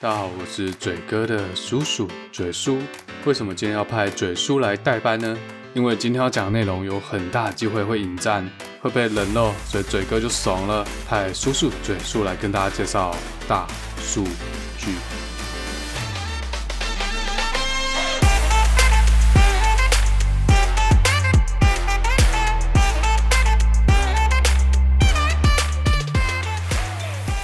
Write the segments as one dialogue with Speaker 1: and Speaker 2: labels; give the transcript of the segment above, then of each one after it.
Speaker 1: 大家好，我是嘴哥的叔叔嘴叔。为什么今天要派嘴叔来代班呢？因为今天要讲的内容有很大机会会引战，会被冷落，所以嘴哥就怂了，派叔叔嘴叔来跟大家介绍大数据。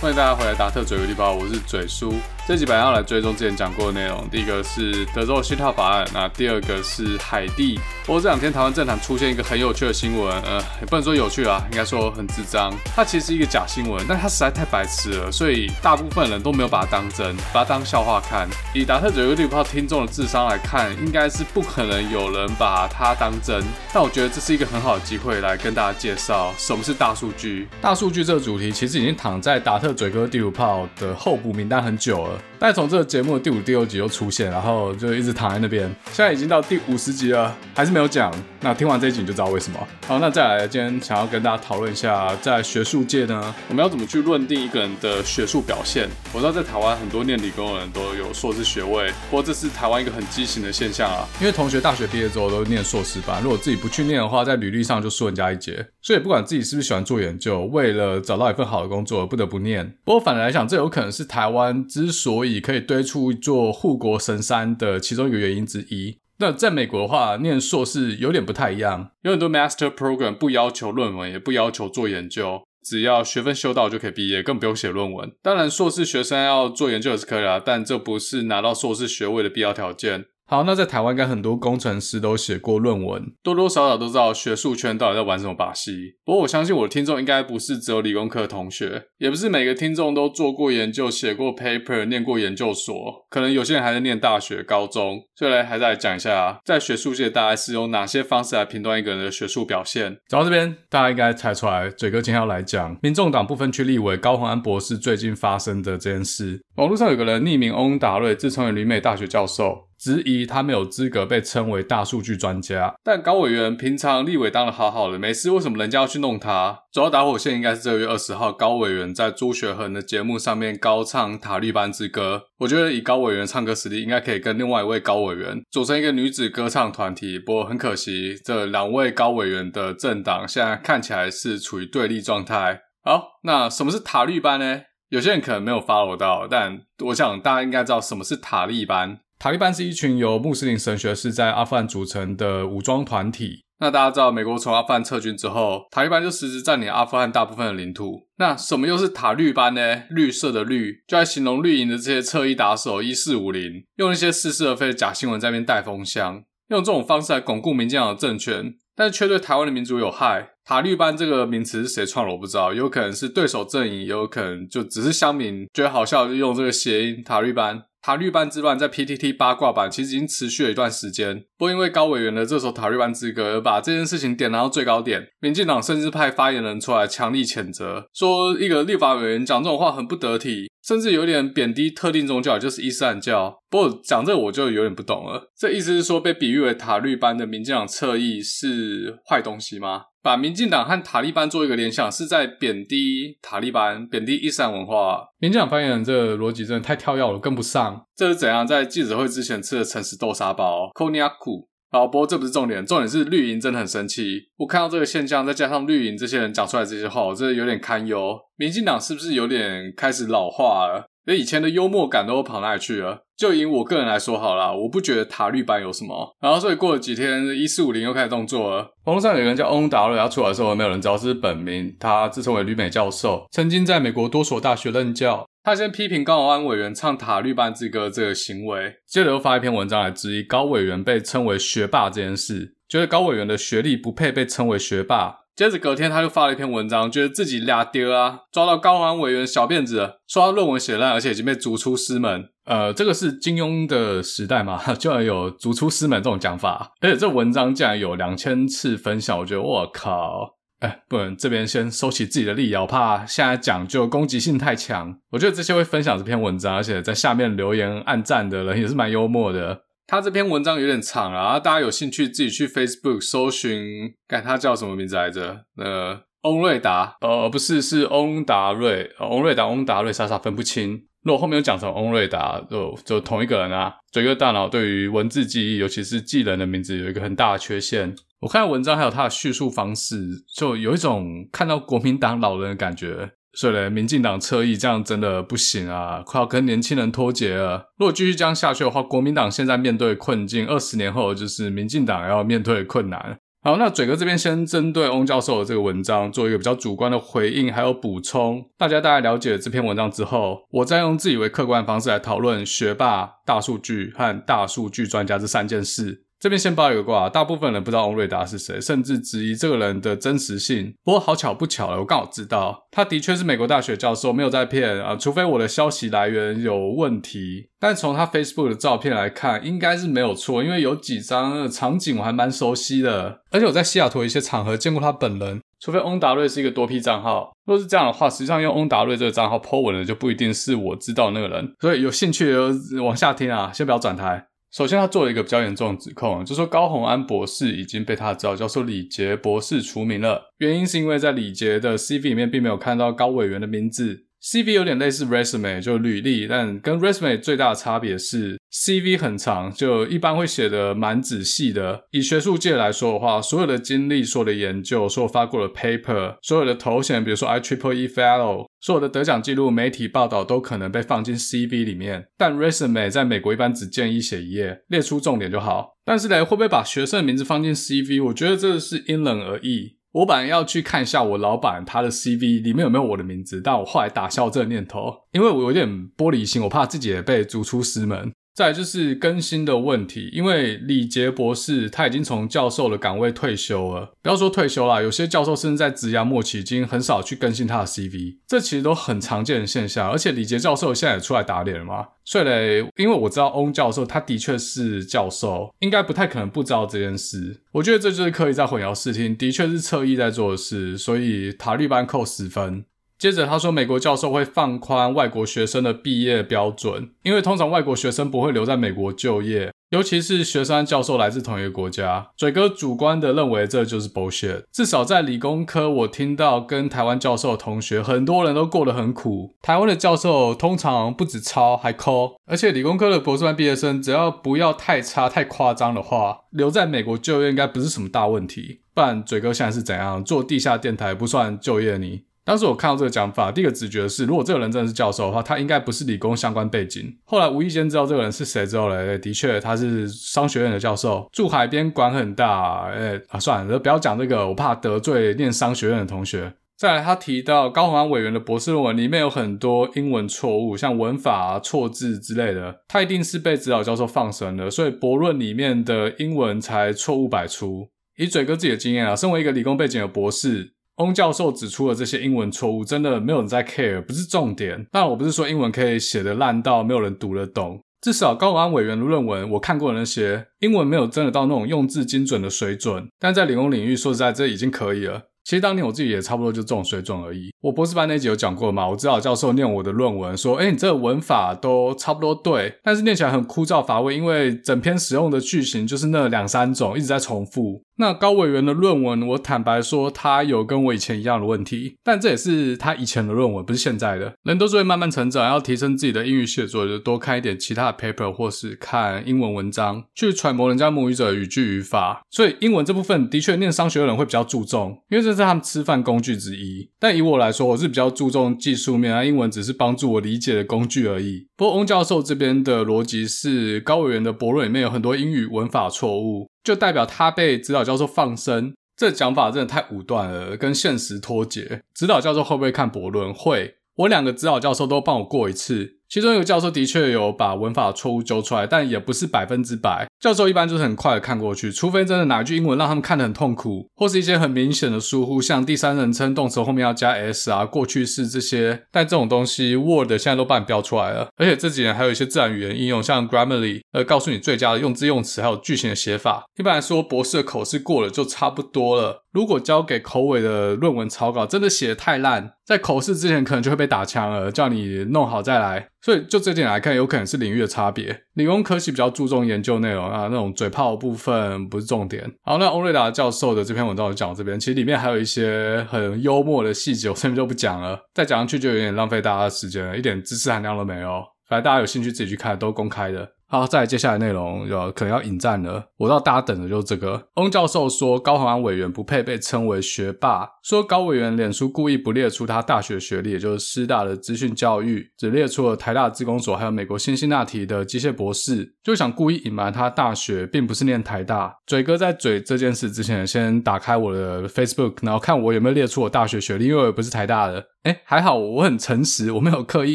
Speaker 1: 欢迎大家回来达特嘴哥地包，我是嘴叔。这几版要来追踪之前讲过的内容，第一个是德州信号法案，那第二个是海地。不过这两天台湾政坛出现一个很有趣的新闻，呃，也不能说有趣啊，应该说很智障。它其实是一个假新闻，但它实在太白痴了，所以大部分人都没有把它当真，把它当笑话看。以达特嘴哥地包听众的智商来看，应该是不可能有人把它当真。但我觉得这是一个很好的机会来跟大家介绍什么是大数据。大数据这个主题其实已经躺在达特嘴哥第五炮的候补名单很久了。但从这个节目的第五、第六集又出现，然后就一直躺在那边。现在已经到第五十集了，还是没有讲。那听完这一集你就知道为什么。好，那再来，今天想要跟大家讨论一下，在学术界呢，我们要怎么去论定一个人的学术表现？我知道在台湾很多念理工的人都有硕士学位，不过这是台湾一个很畸形的现象啊。因为同学大学毕业之后都念硕士班，如果自己不去念的话，在履历上就输人家一截。所以不管自己是不是喜欢做研究，为了找到一份好的工作而，不得不念。不过反而来讲，这有可能是台湾之所以可以堆出一座护国神山的其中一个原因之一。那在美国的话，念硕士有点不太一样，有很多 Master Program 不要求论文，也不要求做研究，只要学分修到就可以毕业，更不用写论文。当然，硕士学生要做研究也是可以啦，但这不是拿到硕士学位的必要条件。好，那在台湾，应该很多工程师都写过论文，多多少少都知道学术圈到底在玩什么把戏。不过，我相信我的听众应该不是只有理工科的同学，也不是每个听众都做过研究、写过 paper、念过研究所，可能有些人还在念大学、高中。所以来，还是来讲一下，在学术界大概是用哪些方式来评断一个人的学术表现。讲到这边，大家应该猜出来，嘴哥今天要来讲民众党不分区立委高虹安博士最近发生的这件事。网络上有个人匿名翁达瑞，自称为旅美大学教授。质疑他没有资格被称为大数据专家，但高委员平常立委当得好好的，没事，为什么人家要去弄他？主要导火线应该是这个月二十号，高委员在朱学恒的节目上面高唱塔利班之歌。我觉得以高委员唱歌实力，应该可以跟另外一位高委员组成一个女子歌唱团体。不过很可惜，这两位高委员的政党现在看起来是处于对立状态。好，那什么是塔利班呢？有些人可能没有 follow 到，但我想大家应该知道什么是塔利班。塔利班是一群由穆斯林神学士在阿富汗组成的武装团体。那大家知道，美国从阿富汗撤军之后，塔利班就实质占领阿富汗大部分的领土。那什么又是塔绿班呢？绿色的绿，就在形容绿营的这些侧翼打手，一四五零，用一些似是而非的假新闻在那边带风箱，用这种方式来巩固民进党的政权，但是却对台湾的民族有害。塔绿班这个名词是谁创的？我不知道，有可能是对手阵营，也有可能就只是乡民觉得好笑，就用这个谐音塔绿班。塔绿班之乱在 PTT 八卦版其实已经持续了一段时间，不过因为高委员的这首塔绿班之歌而把这件事情点燃到最高点。民进党甚至派发言人出来强力谴责，说一个立法委员讲这种话很不得体，甚至有点贬低特定宗教，就是伊斯兰教。不过讲这个我就有点不懂了，这意思是说被比喻为塔绿班的民进党侧翼是坏东西吗？把民进党和塔利班做一个联想，是在贬低塔利班、贬低伊斯兰文化。民进党发言人这逻辑真的太跳跃了，跟不上。这是怎样在记者会之前吃的诚实豆沙包？科尼亚库。好，不过这不是重点，重点是绿营真的很生气。我看到这个现象，再加上绿营这些人讲出来这些话，我真的有点堪忧。民进党是不是有点开始老化了？连以前的幽默感都跑哪里去了？就以我个人来说好啦，我不觉得塔绿班有什么。然后所以过了几天，一四五零又开始动作了。网络上有人叫翁达瑞，他出来的时候没有人知道是本名。他自称为旅美教授，曾经在美国多所大学任教。他先批评高安委员唱塔绿班之歌这个行为，接着又发一篇文章来质疑高委员被称为学霸这件事，觉得高委员的学历不配被称为学霸。接着隔天，他又发了一篇文章，觉得自己俩丢啊，抓到高虹安委员小辫子，说他论文写烂，而且已经被逐出师门。呃，这个是金庸的时代嘛，居然有逐出师门这种讲法，而且这文章竟然有两千次分享，我觉得我靠，哎，不能这边先收起自己的力，我怕现在讲就攻击性太强。我觉得这些会分享这篇文章，而且在下面留言按赞的人也是蛮幽默的。他这篇文章有点长啊，大家有兴趣自己去 Facebook 搜寻，看他叫什么名字来着？呃，翁瑞达，呃，不是，是翁达瑞，翁瑞达，翁达瑞，傻傻分不清。如果后面又讲成翁瑞达，就就同一个人啊。嘴哥大脑对于文字记忆，尤其是记人的名字，有一个很大的缺陷。我看文章还有他的叙述方式，就有一种看到国民党老人的感觉。所以呢，民进党侧翼这样真的不行啊，快要跟年轻人脱节了。如果继续这样下去的话，国民党现在面对困境，二十年后就是民进党要面对困难。好，那嘴哥这边先针对翁教授的这个文章做一个比较主观的回应，还有补充。大家大概了解了这篇文章之后，我再用自以为客观的方式来讨论学霸、大数据和大数据专家这三件事。这边先报一个卦，大部分人不知道翁瑞达是谁，甚至质疑这个人的真实性。不过好巧不巧了，我刚好知道，他的确是美国大学教授，没有在骗啊，除非我的消息来源有问题。但从他 Facebook 的照片来看，应该是没有错，因为有几张场景我还蛮熟悉的，而且我在西雅图一些场合见过他本人。除非翁达瑞是一个多 P 账号，若是这样的话，实际上用翁达瑞这个账号 po 文的就不一定是我知道的那个人。所以有兴趣的往下听啊，先不要转台。首先，他做了一个比较严重的指控，就说高虹安博士已经被他的指导教授李杰博士除名了。原因是因为在李杰的 CV 里面并没有看到高委员的名字。CV 有点类似 resume，就履历，但跟 resume 最大的差别是 CV 很长，就一般会写得蛮仔细的。以学术界来说的话，所有的经历、所有的研究、所有发过的 paper、所有的头衔，比如说 I Triple E Fellow，所有的得奖记录、媒体报道都可能被放进 CV 里面。但 resume 在美国一般只建议写一页，列出重点就好。但是呢，会不会把学生的名字放进 CV？我觉得这是因人而异。我本来要去看一下我老板他的 CV 里面有没有我的名字，但我后来打消这个念头，因为我有点玻璃心，我怕自己也被逐出师门。再就是更新的问题，因为李杰博士他已经从教授的岗位退休了，不要说退休啦，有些教授甚至在职涯末期已经很少去更新他的 CV，这其实都很常见的现象。而且李杰教授现在也出来打脸了嘛，所以嘞，因为我知道翁教授他的确是教授，应该不太可能不知道这件事。我觉得这就是刻意在混淆视听，的确是侧翼在做的事，所以塔利班扣十分。接着他说，美国教授会放宽外国学生的毕业标准，因为通常外国学生不会留在美国就业，尤其是学生教授来自同一个国家。嘴哥主观的认为这就是 bullshit。至少在理工科，我听到跟台湾教授的同学，很多人都过得很苦。台湾的教授通常不止抄还抠，而且理工科的博士班毕业生，只要不要太差太夸张的话，留在美国就业应该不是什么大问题。不然嘴哥现在是怎样做地下电台不算就业你？当时我看到这个讲法，第一个直觉是，如果这个人真的是教授的话，他应该不是理工相关背景。后来无意间知道这个人是谁之后嘞，的确他是商学院的教授，住海边，管很大。哎啊，算了，不要讲这个，我怕得罪念商学院的同学。再来，他提到高虹安委员的博士论文里面有很多英文错误，像文法、错字之类的，他一定是被指导教授放生了，所以博论里面的英文才错误百出。以嘴哥自己的经验啊，身为一个理工背景的博士。翁教授指出的这些英文错误，真的没有人在 care，不是重点。但，我不是说英文可以写的烂到没有人读得懂，至少高永安委员的论文，我看过的那些英文没有真的到那种用字精准的水准。但在理工领域，说实在，这已经可以了。其实当年我自己也差不多就这种水准而已。我博士班那集有讲过嘛，我指导教授念我的论文，说：“诶，你这个文法都差不多对，但是念起来很枯燥乏味，因为整篇使用的句型就是那两三种，一直在重复。”那高委员的论文，我坦白说，他有跟我以前一样的问题，但这也是他以前的论文，不是现在的。人都是会慢慢成长，要提升自己的英语写作，就多看一点其他的 paper，或是看英文文章，去揣摩人家母语者的语句语法。所以英文这部分的确念商学的人会比较注重，因为这是他们吃饭工具之一。但以我来说，我是比较注重技术面啊，英文只是帮助我理解的工具而已。不过翁教授这边的逻辑是，高委员的博论里面有很多英语文法错误。就代表他被指导教授放生，这讲法真的太武断了，跟现实脱节。指导教授会不会看博论？会，我两个指导教授都帮我过一次。其中一个教授的确有把文法错误揪出来，但也不是百分之百。教授一般就是很快的看过去，除非真的哪一句英文让他们看得很痛苦，或是一些很明显的疏忽，像第三人称动词后面要加 s 啊、过去式这些。但这种东西 Word 现在都帮你标出来了，而且这几年还有一些自然语言应用，像 Grammarly，呃，告诉你最佳的用字用词还有句型的写法。一般来说，博士的口试过了就差不多了。如果交给口尾的论文草稿真的写得太烂，在口试之前可能就会被打枪了，叫你弄好再来。所以就这点来看，有可能是领域的差别。理工科系比较注重研究内容啊，那种嘴炮部分不是重点。好，那欧瑞达教授的这篇文章我讲到这边，其实里面还有一些很幽默的细节，我这边就不讲了，再讲上去就有点浪费大家的时间了，一点知识含量都没有。反正大家有兴趣自己去看，都公开的。好，再接下来内容要可能要引战了。我知道大家等的就是这个。翁教授说高虹安委员不配被称为学霸，说高委员脸书故意不列出他大学学历，也就是师大的资讯教育，只列出了台大资工所还有美国辛辛那提的机械博士，就想故意隐瞒他大学并不是念台大。嘴哥在嘴这件事之前，先打开我的 Facebook，然后看我有没有列出我大学学历，因为我也不是台大的。诶，还好我很诚实，我没有刻意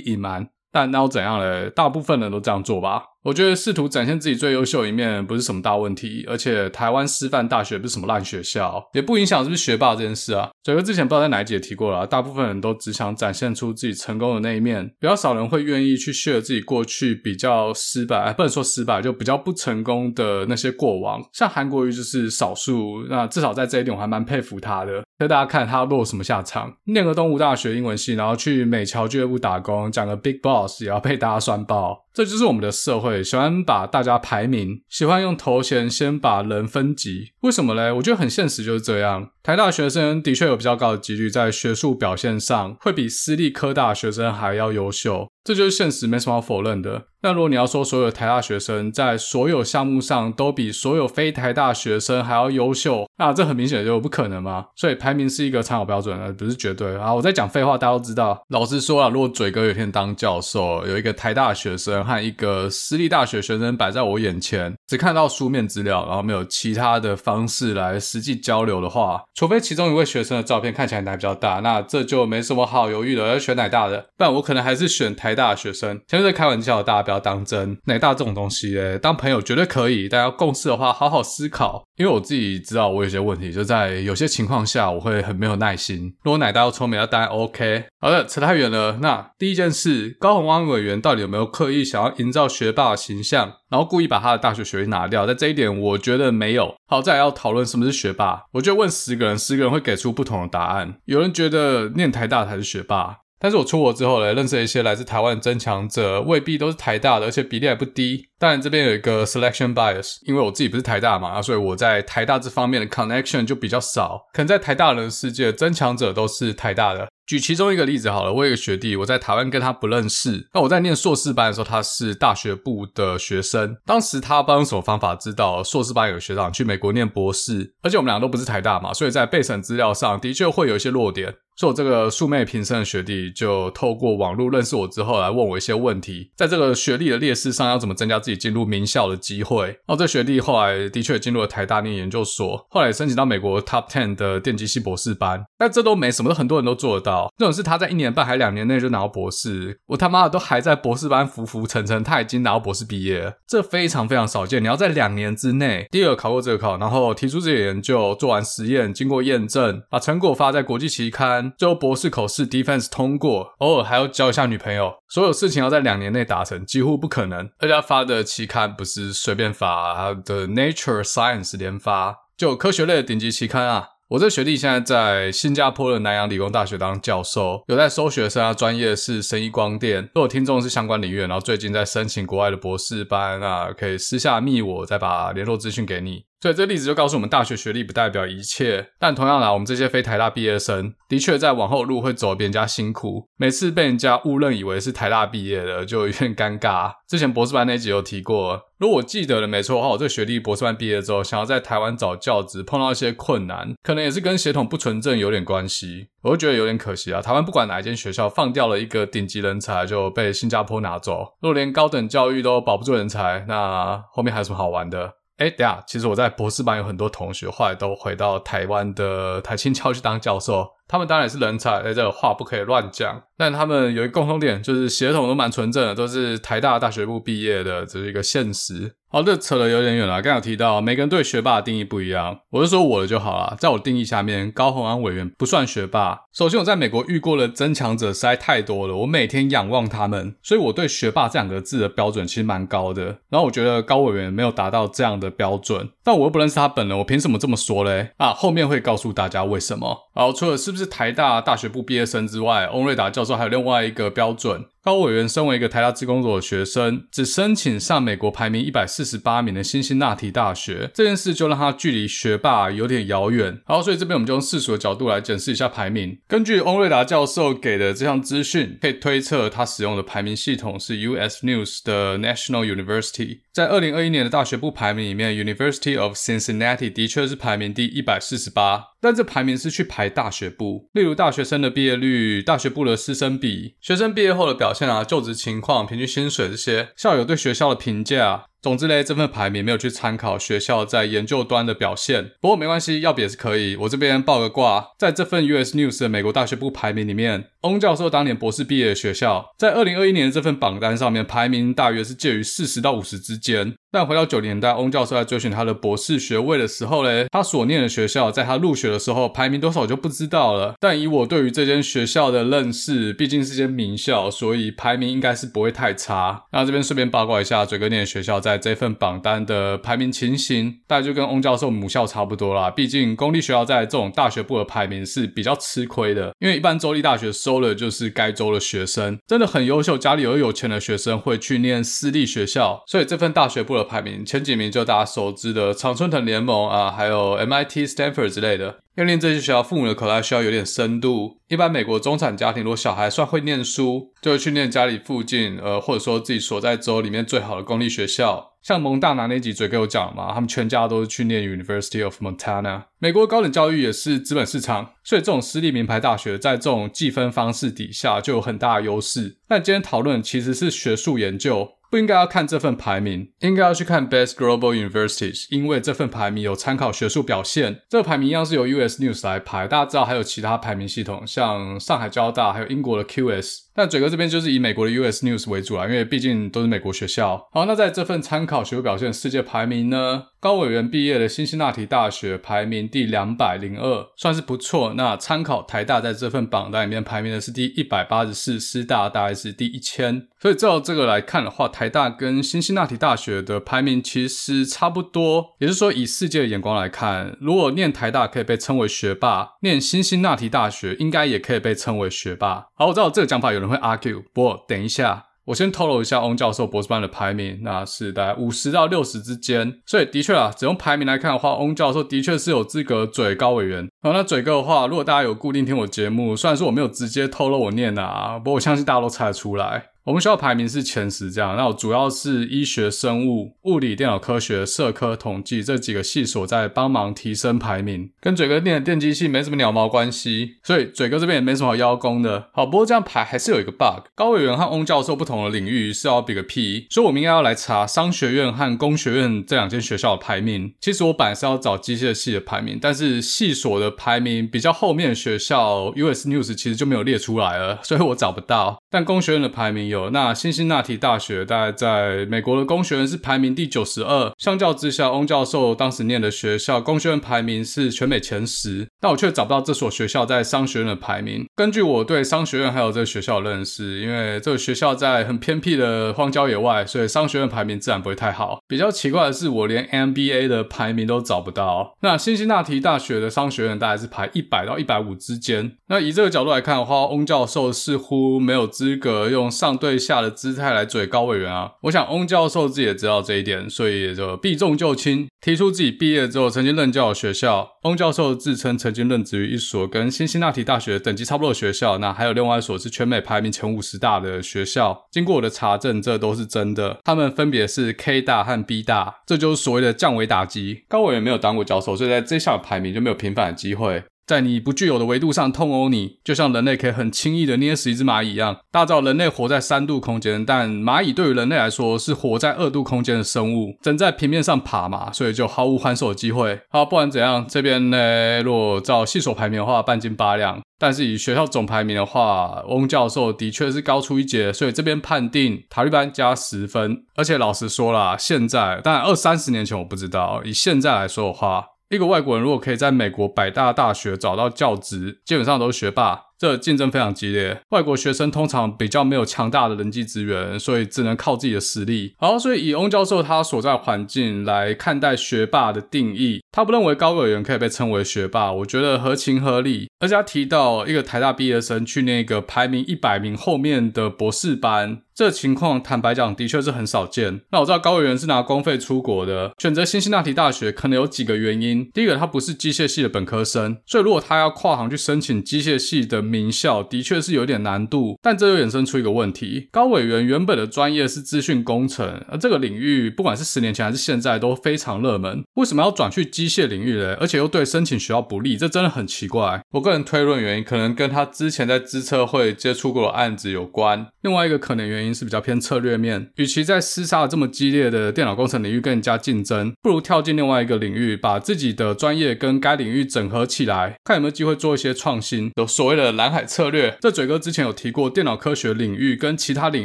Speaker 1: 隐瞒。但那又怎样嘞？大部分人都这样做吧。我觉得试图展现自己最优秀一面不是什么大问题，而且台湾师范大学不是什么烂学校，也不影响是不是学霸这件事啊。嘴哥之前不知道在哪一集也提过了，大部分人都只想展现出自己成功的那一面，比较少人会愿意去 share 自己过去比较失败，不能说失败，就比较不成功的那些过往。像韩国瑜就是少数，那至少在这一点我还蛮佩服他的。所以大家看他落什么下场，念个东吴大学英文系，然后去美侨俱乐部打工，讲个 big boss 也要被大家酸爆。这就是我们的社会，喜欢把大家排名，喜欢用头衔先把人分级。为什么嘞？我觉得很现实，就是这样。台大学生的确有比较高的几率在学术表现上会比私立科大学生还要优秀。这就是现实，没什么好否认的。那如果你要说所有台大学生在所有项目上都比所有非台大学生还要优秀，那这很明显就不可能嘛。所以排名是一个参考标准，而不是绝对。啊，我在讲废话，大家都知道。老实说啊，如果嘴哥有一天当教授，有一个台大学生和一个私立大学学生摆在我眼前，只看到书面资料，然后没有其他的方式来实际交流的话，除非其中一位学生的照片看起来奶比较大，那这就没什么好犹豫的，要选奶大的。不然我可能还是选台大的学生，前面在开玩笑，大家不要当真。奶大这种东西，诶，当朋友绝对可以，但要共事的话，好好思考。因为我自己知道，我有些问题，就在有些情况下，我会很没有耐心。如果奶大又聪明，那当然 OK。好的，扯太远了。那第一件事，高虹安委员到底有没有刻意想想要营造学霸的形象，然后故意把他的大学学历拿掉？在这一点，我觉得没有。好，再来要讨论什么是学霸。我觉得问十个人，十个人会给出不同的答案。有人觉得念台大才是学霸。但是我出国之后呢，认识了一些来自台湾的增强者，未必都是台大的，而且比例还不低。当然这边有一个 selection bias，因为我自己不是台大嘛，所以我在台大这方面的 connection 就比较少。可能在台大人的世界，增强者都是台大的。举其中一个例子好了，我有一个学弟，我在台湾跟他不认识。那我在念硕士班的时候，他是大学部的学生。当时他不知道用什么方法知道硕士班有学长去美国念博士，而且我们两个都不是台大嘛，所以在备审资料上的确会有一些弱点。所以我这个素昧平生的学弟就透过网络认识我之后来问我一些问题，在这个学历的劣势上要怎么增加自己进入名校的机会。然后这学弟后来的确进入了台大念研究所，后来申请到美国 Top Ten 的电机系博士班。但这都没什么，很多人都做得到。这种是他在一年半还两年内就拿到博士，我他妈的都还在博士班浮浮沉沉，他已经拿到博士毕业，这非常非常少见。你要在两年之内，第二个考过这个考，然后提出自己的研究，做完实验，经过验证，把成果发在国际期刊。最后博士口试 defense 通过，偶尔还要交一下女朋友，所有事情要在两年内达成，几乎不可能。而且他发的期刊不是随便发，他的 Nature Science 连发，就科学类的顶级期刊啊。我这学弟现在在新加坡的南洋理工大学当教授，有在收学生啊，专业是生医光电。如果听众是相关领域，然后最近在申请国外的博士班啊，可以私下密我，再把联络资讯给你。所以这例子就告诉我们，大学学历不代表一切。但同样啦，我们这些非台大毕业生，的确在往后路会走比人家辛苦。每次被人家误认以为是台大毕业的，就有点尴尬。之前博士班那集有提过，如果我记得了没错的话，我这个学历博士班毕业之后，想要在台湾找教职，碰到一些困难，可能也是跟血统不纯正有点关系。我就觉得有点可惜啊。台湾不管哪一间学校放掉了一个顶级人才，就被新加坡拿走。如果连高等教育都保不住人才，那后面还有什么好玩的？哎，等下，其实我在博士班有很多同学，后来都回到台湾的台清教去当教授，他们当然也是人才，哎，这个话不可以乱讲。但他们有一个共同点，就是血统都蛮纯正的，都是台大大学部毕业的，这是一个现实。好，这扯得有点远了。刚有提到，每个人对学霸的定义不一样，我就说我的就好了。在我定义下面，高虹安委员不算学霸。首先，我在美国遇过的增强者实在太多了，我每天仰望他们，所以我对学霸这两个字的标准其实蛮高的。然后我觉得高委员没有达到这样的标准，但我又不认识他本人，我凭什么这么说嘞？啊，后面会告诉大家为什么。好，除了是是台大大学部毕业生之外，翁瑞达教授还有另外一个标准。高委员身为一个台大资工所的学生，只申请上美国排名一百四十八名的辛辛那提大学，这件事就让他距离学霸有点遥远。好，所以这边我们就用世俗的角度来检视一下排名。根据翁瑞达教授给的这项资讯，可以推测他使用的排名系统是 US News 的 National University。在二零二一年的大学部排名里面，University of Cincinnati 的确是排名第一百四十八。但这排名是去排大学部，例如大学生的毕业率、大学部的师生比、学生毕业后的表现啊、就职情况、平均薪水这些，校友对学校的评价。总之嘞，这份排名没有去参考学校在研究端的表现。不过没关系，要比也是可以。我这边报个挂，在这份 US News 的美国大学部排名里面，翁教授当年博士毕业的学校，在二零二一年这份榜单上面排名大约是介于四十到五十之间。但回到九零年代，翁教授在追寻他的博士学位的时候嘞，他所念的学校在他入学的时候排名多少我就不知道了。但以我对于这间学校的认识，毕竟是间名校，所以排名应该是不会太差。那这边顺便八卦一下，嘴哥念的学校在在这份榜单的排名情形，大概就跟翁教授母校差不多啦。毕竟公立学校在这种大学部的排名是比较吃亏的，因为一般州立大学收的就是该州的学生，真的很优秀，家里有有钱的学生会去念私立学校，所以这份大学部的排名前几名就大家熟知的常春藤联盟啊，还有 MIT、Stanford 之类的。要念这些学校，父母的口袋需要有点深度。一般美国中产家庭，如果小孩算会念书，就会去念家里附近，呃，或者说自己所在州里面最好的公立学校。像蒙大拿那集嘴给我讲嘛，他们全家都是去念 University of Montana。美国高等教育也是资本市场，所以这种私立名牌大学在这种计分方式底下就有很大的优势。但今天讨论其实是学术研究。不应该要看这份排名，应该要去看 Best Global Universities，因为这份排名有参考学术表现。这个排名一样是由 US News 来排，大家知道还有其他排名系统，像上海交大，还有英国的 QS。但嘴哥这边就是以美国的 US News 为主啦，因为毕竟都是美国学校。好，那在这份参考学术表现世界排名呢，高委员毕业的辛辛那提大学排名第两百零二，算是不错。那参考台大在这份榜单里面排名的是第一百八十四，师大大概是第一千。所以照这个来看的话，台大跟辛辛那提大学的排名其实差不多。也就是说，以世界的眼光来看，如果念台大可以被称为学霸，念辛辛那提大学应该也可以被称为学霸。好，我知道这个讲法有人会 argue，不过等一下，我先透露一下翁教授博士班的排名，那是大概五十到六十之间。所以的确啊，只用排名来看的话，翁教授的确是有资格嘴高委员。好，那嘴哥的话，如果大家有固定听我节目，虽然说我没有直接透露我念的啊，不过我相信大家都猜得出来。我们学校排名是前十，这样。那我主要是医学、生物、物理、电脑科学、社科、统计这几个系所在帮忙提升排名，跟嘴哥念的电机系没什么鸟毛关系，所以嘴哥这边也没什么好邀功的。好，不过这样排还是有一个 bug。高委员和翁教授不同的领域是要比个屁，所以我们应该要来查商学院和工学院这两间学校的排名。其实我本来是要找机械系的排名，但是系所的排名比较后面的学校，US News 其实就没有列出来了，所以我找不到。但工学院的排名有。那辛辛那提大学大概在美国的工学院是排名第九十二，相较之下，翁教授当时念的学校工学院排名是全美前十，但我却找不到这所学校在商学院的排名。根据我对商学院还有这个学校的认识，因为这个学校在很偏僻的荒郊野外，所以商学院排名自然不会太好。比较奇怪的是，我连 MBA 的排名都找不到。那辛辛那提大学的商学院大概是排一百到一百五之间。那以这个角度来看的话，翁教授似乎没有资格用上对下的姿态来嘴高委员啊！我想翁教授自己也知道这一点，所以就避重就轻，提出自己毕业之后曾经任教的学校。翁教授自称曾经任职于一所跟辛辛那提大学等级差不多的学校，那还有另外一所是全美排名前五十大的学校。经过我的查证，这都是真的。他们分别是 K 大和 B 大，这就是所谓的降维打击。高委员没有当过教授，所以在这项排名就没有平反的机会。在你不具有的维度上痛殴你，就像人类可以很轻易的捏死一只蚂蚁一样。大家知道人类活在三度空间，但蚂蚁对于人类来说是活在二度空间的生物，正在平面上爬嘛，所以就毫无还手的机会。好，不管怎样，这边呢，如果照系所排名的话，半斤八两；但是以学校总排名的话，翁教授的确是高出一截，所以这边判定塔利班加十分。而且老实说啦，现在当然二三十年前我不知道，以现在来说的话。一个外国人如果可以在美国百大大学找到教职，基本上都是学霸。这竞争非常激烈。外国学生通常比较没有强大的人际资源，所以只能靠自己的实力。好，所以以翁教授他所在环境来看待学霸的定义，他不认为高委员可以被称为学霸，我觉得合情合理。而且他提到一个台大毕业生去那个排名一百名后面的博士班。这情况坦白讲，的确是很少见。那我知道高委员是拿公费出国的，选择辛辛那提大学可能有几个原因。第一个，他不是机械系的本科生，所以如果他要跨行去申请机械系的名校，的确是有点难度。但这又衍生出一个问题：高委员原本的专业是资讯工程，而这个领域不管是十年前还是现在都非常热门。为什么要转去机械领域呢？而且又对申请学校不利，这真的很奇怪。我个人推论原因可能跟他之前在资策会接触过的案子有关。另外一个可能原因。是比较偏策略面，与其在厮杀这么激烈的电脑工程领域跟人家竞争，不如跳进另外一个领域，把自己的专业跟该领域整合起来，看有没有机会做一些创新，有所谓的蓝海策略。这嘴哥之前有提过，电脑科学领域跟其他领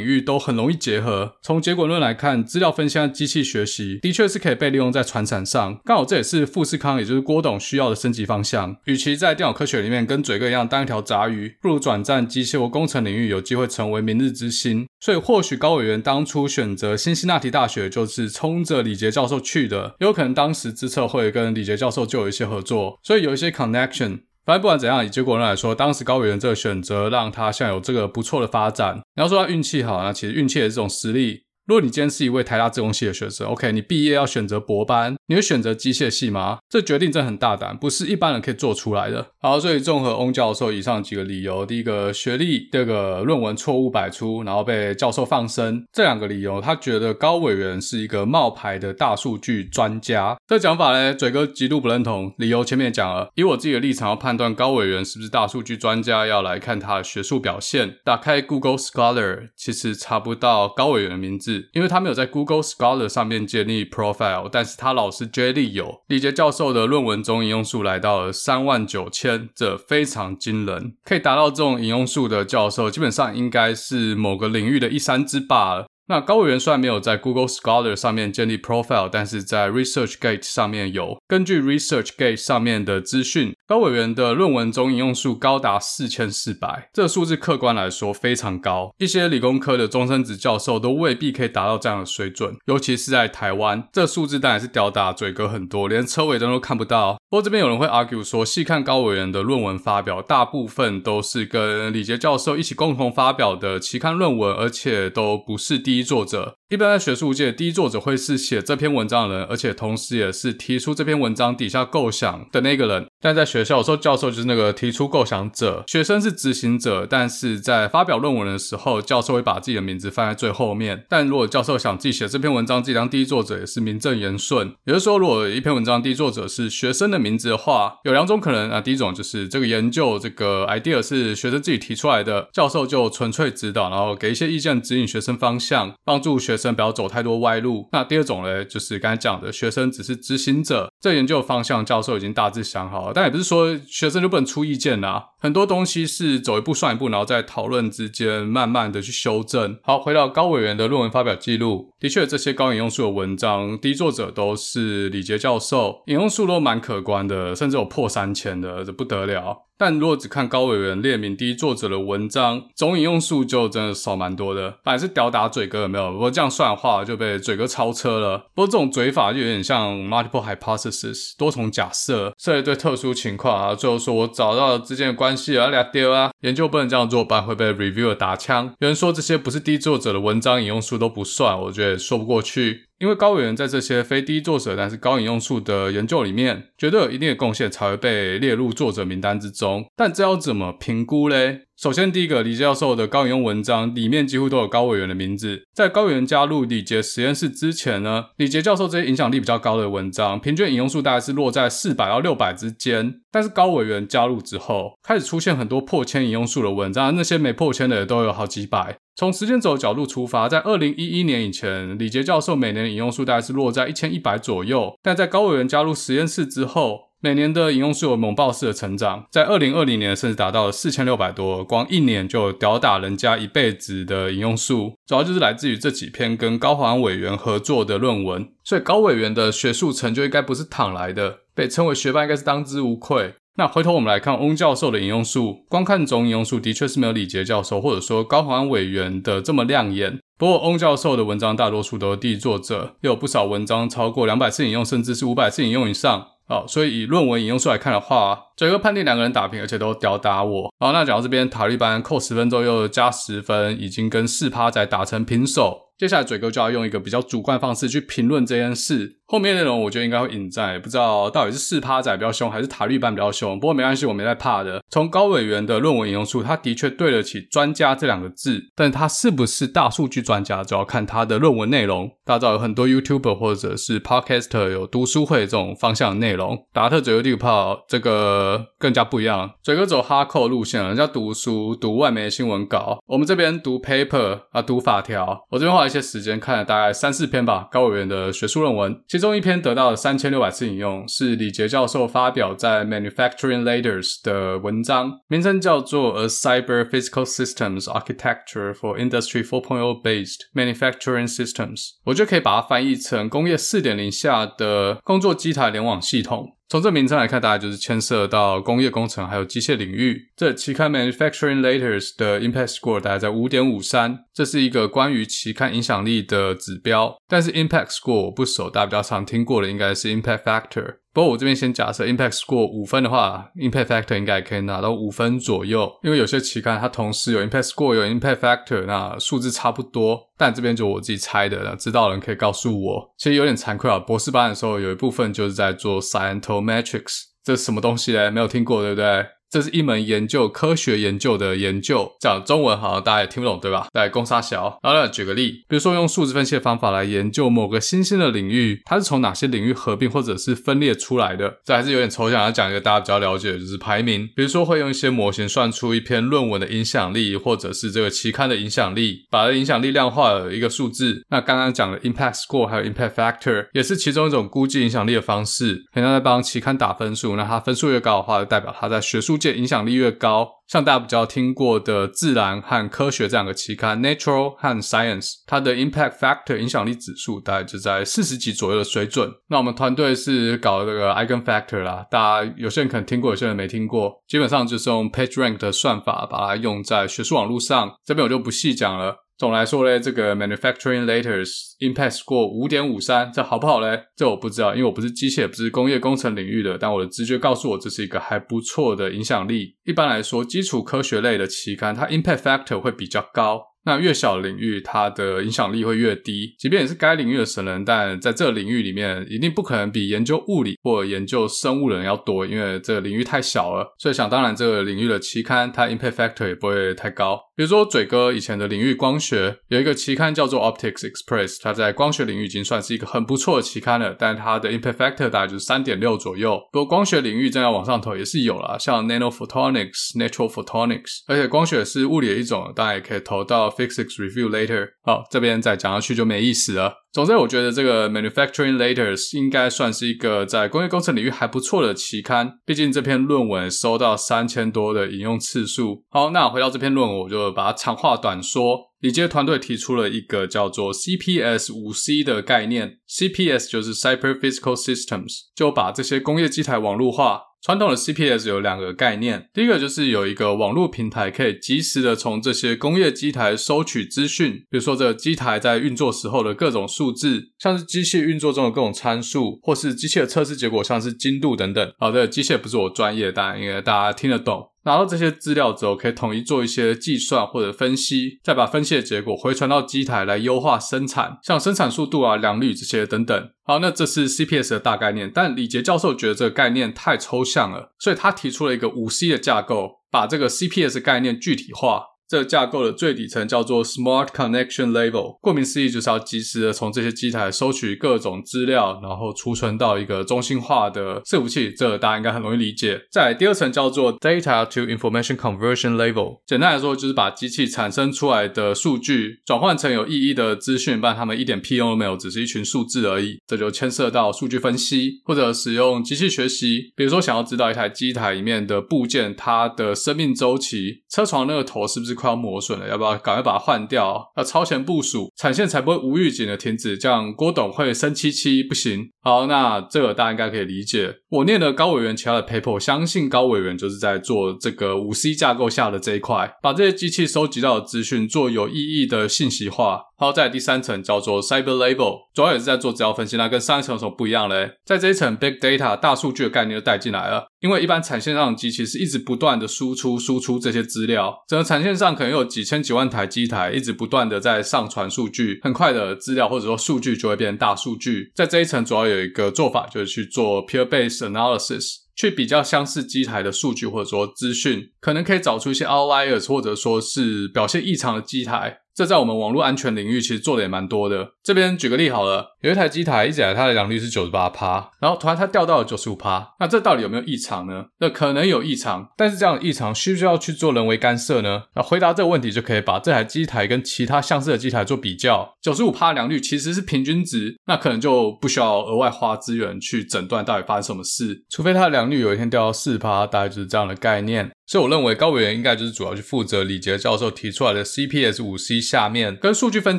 Speaker 1: 域都很容易结合。从结果论来看，资料分析和机器学习的确是可以被利用在船产上。刚好这也是富士康，也就是郭董需要的升级方向。与其在电脑科学里面跟嘴哥一样当一条杂鱼，不如转战机械或工程领域，有机会成为明日之星。所以或许高委员当初选择辛辛那提大学就是冲着李杰教授去的，有可能当时资策会跟李杰教授就有一些合作，所以有一些 connection。反正不管怎样，以结果论来说，当时高圆圆这个选择让他现在有这个不错的发展。你要说他运气好，那其实运气也是这种实力。如果你今天是一位台大资工系的学生，OK，你毕业要选择博班，你会选择机械系吗？这决定真的很大胆，不是一般人可以做出来的。好，所以综合翁教授以上几个理由，第一个学历，第二个论文错误百出，然后被教授放生，这两个理由，他觉得高委员是一个冒牌的大数据专家。这讲法呢，嘴哥极度不认同。理由前面讲了，以我自己的立场要判断高委员是不是大数据专家，要来看他的学术表现。打开 Google Scholar，其实查不到高委员的名字。因为他没有在 Google Scholar 上面建立 profile，但是他老师 J 莉有。李杰教授的论文中引用数来到了三万九千，这非常惊人。可以达到这种引用数的教授，基本上应该是某个领域的一山之霸了。那高委员虽然没有在 Google Scholar 上面建立 profile，但是在 ResearchGate 上面有。根据 ResearchGate 上面的资讯，高委员的论文总引用数高达四千四百，这个数字客观来说非常高。一些理工科的终身职教授都未必可以达到这样的水准，尤其是在台湾，这数字当然是吊打嘴哥很多，连车尾灯都看不到。不过这边有人会 argue 说，细看高委员的论文发表，大部分都是跟李杰教授一起共同发表的期刊论文，而且都不是第一作者。一般在学术界，第一作者会是写这篇文章的人，而且同时也是提出这篇文章底下构想的那个人。但在学校，有时候教授就是那个提出构想者，学生是执行者。但是在发表论文的时候，教授会把自己的名字放在最后面。但如果教授想自己写这篇文章，自己当第一作者，也是名正言顺。也就是说，如果一篇文章第一作者是学生的名字的话，有两种可能啊。第一种就是这个研究这个 idea 是学生自己提出来的，教授就纯粹指导，然后给一些意见指引学生方向，帮助学生。不要走太多歪路。那第二种呢，就是刚才讲的，学生只是执行者，这研究方向教授已经大致想好了，但也不是说学生就不能出意见啦。很多东西是走一步算一步，然后在讨论之间慢慢的去修正。好，回到高委员的论文发表记录，的确这些高引用数的文章，第一作者都是李杰教授，引用数都蛮可观的，甚至有破三千的，这不得了。但如果只看高委员列名第一作者的文章，总引用数就真的少蛮多的。反正是吊打嘴哥有没有？不过这样算的话，就被嘴哥超车了。不过这种嘴法就有点像 multiple hypothesis 多重假设，设一对特殊情况啊，最后说我找到了之间的关系啊，俩丢啊，研究不能这样做，不然会被 reviewer 打枪。有人说这些不是第一作者的文章引用数都不算，我觉得说不过去。因为高委员在这些非低作者但是高引用数的研究里面，绝对有一定的贡献，才会被列入作者名单之中。但这要怎么评估嘞？首先，第一个，李教授的高引用文章里面几乎都有高委员的名字。在高委员加入李杰实验室之前呢，李杰教授这些影响力比较高的文章，平均引用数大概是落在四百到六百之间。但是高委员加入之后，开始出现很多破千引用数的文章，那些没破千的也都有好几百。从时间轴角度出发，在二零一一年以前，李杰教授每年的引用数大概是落在一千一百左右。但在高委员加入实验室之后，每年的引用数有猛爆式的成长，在二零二零年甚至达到了四千六百多，光一年就吊打人家一辈子的引用数。主要就是来自于这几篇跟高虹安委员合作的论文。所以高委员的学术成就应该不是躺来的，被称为学霸应该是当之无愧。那回头我们来看翁教授的引用数，光看总引用数的确是没有李杰教授或者说高虹安委员的这么亮眼。不过翁教授的文章大多数都是第一作者，又有不少文章超过两百次引用，甚至是五百次引用以上。好，所以以论文引用数来看的话，最后判定两个人打平，而且都吊打我。好，那讲到这边，塔利班扣十分之后又加十分，已经跟四趴仔打成平手。接下来嘴哥就要用一个比较主观方式去评论这件事。后面内容我觉得应该会引战，不知道到底是四趴仔比较凶，还是塔利班比较凶。不过没关系，我没在怕的。从高委员的论文引用数，他的确对得起“专家”这两个字，但他是不是大数据专家，就要看他的论文内容。大家知道有很多 YouTuber 或者是 Podcaster 有读书会这种方向的内容，达特嘴哥地图炮这个更加不一样。嘴哥走哈扣路线，人家读书读外媒新闻稿，我们这边读 paper 啊，读法条。我这边花了一些时间看了大概三四篇吧，高委员的学术论文，其中。一篇得到了三千六百次引用，是李杰教授发表在《Manufacturing Letters》的文章，名称叫做《A Cyber Physical Systems Architecture for Industry 4.0 Based Manufacturing Systems》。我就可以把它翻译成“工业四点零下的工作机台联网系统”。从这名称来看，大概就是牵涉到工业工程还有机械领域。这期刊 Manufacturing Letters 的 Impact Score 大概在五点五三，这是一个关于期刊影响力的指标。但是 Impact Score 我不熟，大家比较常听过的应该是 Impact Factor。不过我这边先假设 Impact 过五分的话，Impact Factor 应该可以拿到五分左右。因为有些期刊它同时有 Impact 过有 Impact Factor，那数字差不多。但这边就我自己猜的，了知道的人可以告诉我。其实有点惭愧啊，博士班的时候有一部分就是在做 Scientometrics，这是什么东西嘞？没有听过，对不对？这是一门研究科学研究的研究，讲中文好像大家也听不懂，对吧？来攻杀小，然后来举个例，比如说用数值分析的方法来研究某个新兴的领域，它是从哪些领域合并或者是分裂出来的？这还是有点抽象，要讲一个大家比较了解的，就是排名。比如说会用一些模型算出一篇论文的影响力，或者是这个期刊的影响力，把它影响力量化了一个数字。那刚刚讲的 impact score 还有 impact factor 也是其中一种估计影响力的方式，很像在帮期刊打分数。那它分数越高的话，就代表它在学术界影响力越高，像大家比较听过的《自然》和《科学》这两个期刊，《Natural》和《Science》，它的 Impact Factor 影响力指数大概就在四十级左右的水准。那我们团队是搞这个 Eigen Factor 啦，大家有些人可能听过，有些人没听过。基本上就是用 PageRank 的算法把它用在学术网络上，这边我就不细讲了。总来说嘞，这个 Manufacturing Letters Impact Score 五点五三，这好不好嘞？这我不知道，因为我不是机械，不是工业工程领域的，但我的直觉告诉我，这是一个还不错的影响力。一般来说，基础科学类的期刊，它 Impact Factor 会比较高。那越小领域，它的影响力会越低。即便也是该领域的神人，但在这个领域里面，一定不可能比研究物理或研究生物的人要多，因为这个领域太小了。所以想当然，这个领域的期刊，它 impact factor 也不会太高。比如说，嘴哥以前的领域光学有一个期刊叫做 Optics Express，它在光学领域已经算是一个很不错的期刊了，但它的 imperfector 大概就是三点六左右。不过光学领域正在往上投也是有啦，像 Nanophotonics、Natural Photonics，而且光学是物理的一种，当然也可以投到。Physics Review Later，好，这边再讲下去就没意思了。总之，我觉得这个 Manufacturing Letters 应该算是一个在工业工程领域还不错的期刊。毕竟这篇论文收到三千多的引用次数。好，那回到这篇论文，我就把它长话短说。李杰团队提出了一个叫做 CPS 五 C 的概念，CPS 就是 Cyber Physical Systems，就把这些工业机台网络化。传统的 CPS 有两个概念，第一个就是有一个网络平台，可以及时的从这些工业机台收取资讯，比如说这个机台在运作时候的各种数字，像是机械运作中的各种参数，或是机器的测试结果，像是精度等等。好的，机械不是我专业，当然应该大家听得懂。拿到这些资料之后，可以统一做一些计算或者分析，再把分析的结果回传到机台来优化生产，像生产速度啊、良率这些等等。好，那这是 CPS 的大概念，但李杰教授觉得这个概念太抽象了，所以他提出了一个五 C 的架构，把这个 CPS 概念具体化。这个架构的最底层叫做 Smart Connection Level，顾名思义就是要及时的从这些机台收取各种资料，然后储存到一个中心化的伺服器。这个大家应该很容易理解。再来第二层叫做 Data to Information Conversion Level，简单来说就是把机器产生出来的数据转换成有意义的资讯，不然他们一点屁用都没有，只是一群数字而已。这就牵涉到数据分析或者使用机器学习，比如说想要知道一台机台里面的部件它的生命周期，车床那个头是不是？快要磨损了，要不要赶快把它换掉？要超前部署，产线才不会无预警的停止，这样郭董会生七七不行好，那这个大家应该可以理解。我念了高委员其他的 paper，相信高委员就是在做这个五 C 架构下的这一块，把这些机器收集到的资讯做有意义的信息化。好，在第三层叫做 Cyber Label，主要也是在做资料分析。那跟上一层有什么不一样嘞？在这一层 Big Data 大数据的概念就带进来了。因为一般产线上的机器是一直不断的输出输出这些资料，整个产线上可能有几千几万台机台一直不断的在上传数据，很快的资料或者说数据就会变成大数据。在这一层主要有一个做法就是去做 Peer-based Analysis，去比较相似机台的数据或者说资讯，可能可以找出一些 Outliers 或者说是表现异常的机台。这在我们网络安全领域其实做的也蛮多的。这边举个例好了，有一台机台一直以来它的良率是九十八趴，然后突然它掉到了九十五趴，那这到底有没有异常呢？那可能有异常，但是这样的异常需不需要去做人为干涉呢？那回答这个问题就可以把这台机台跟其他相似的机台做比较，九十五趴良率其实是平均值，那可能就不需要额外花资源去诊断到底发生什么事，除非它的良率有一天掉到四趴，大概就是这样的概念。所以我认为高委员应该就是主要去负责李杰教授提出来的 CPS 五 C 下面跟数据分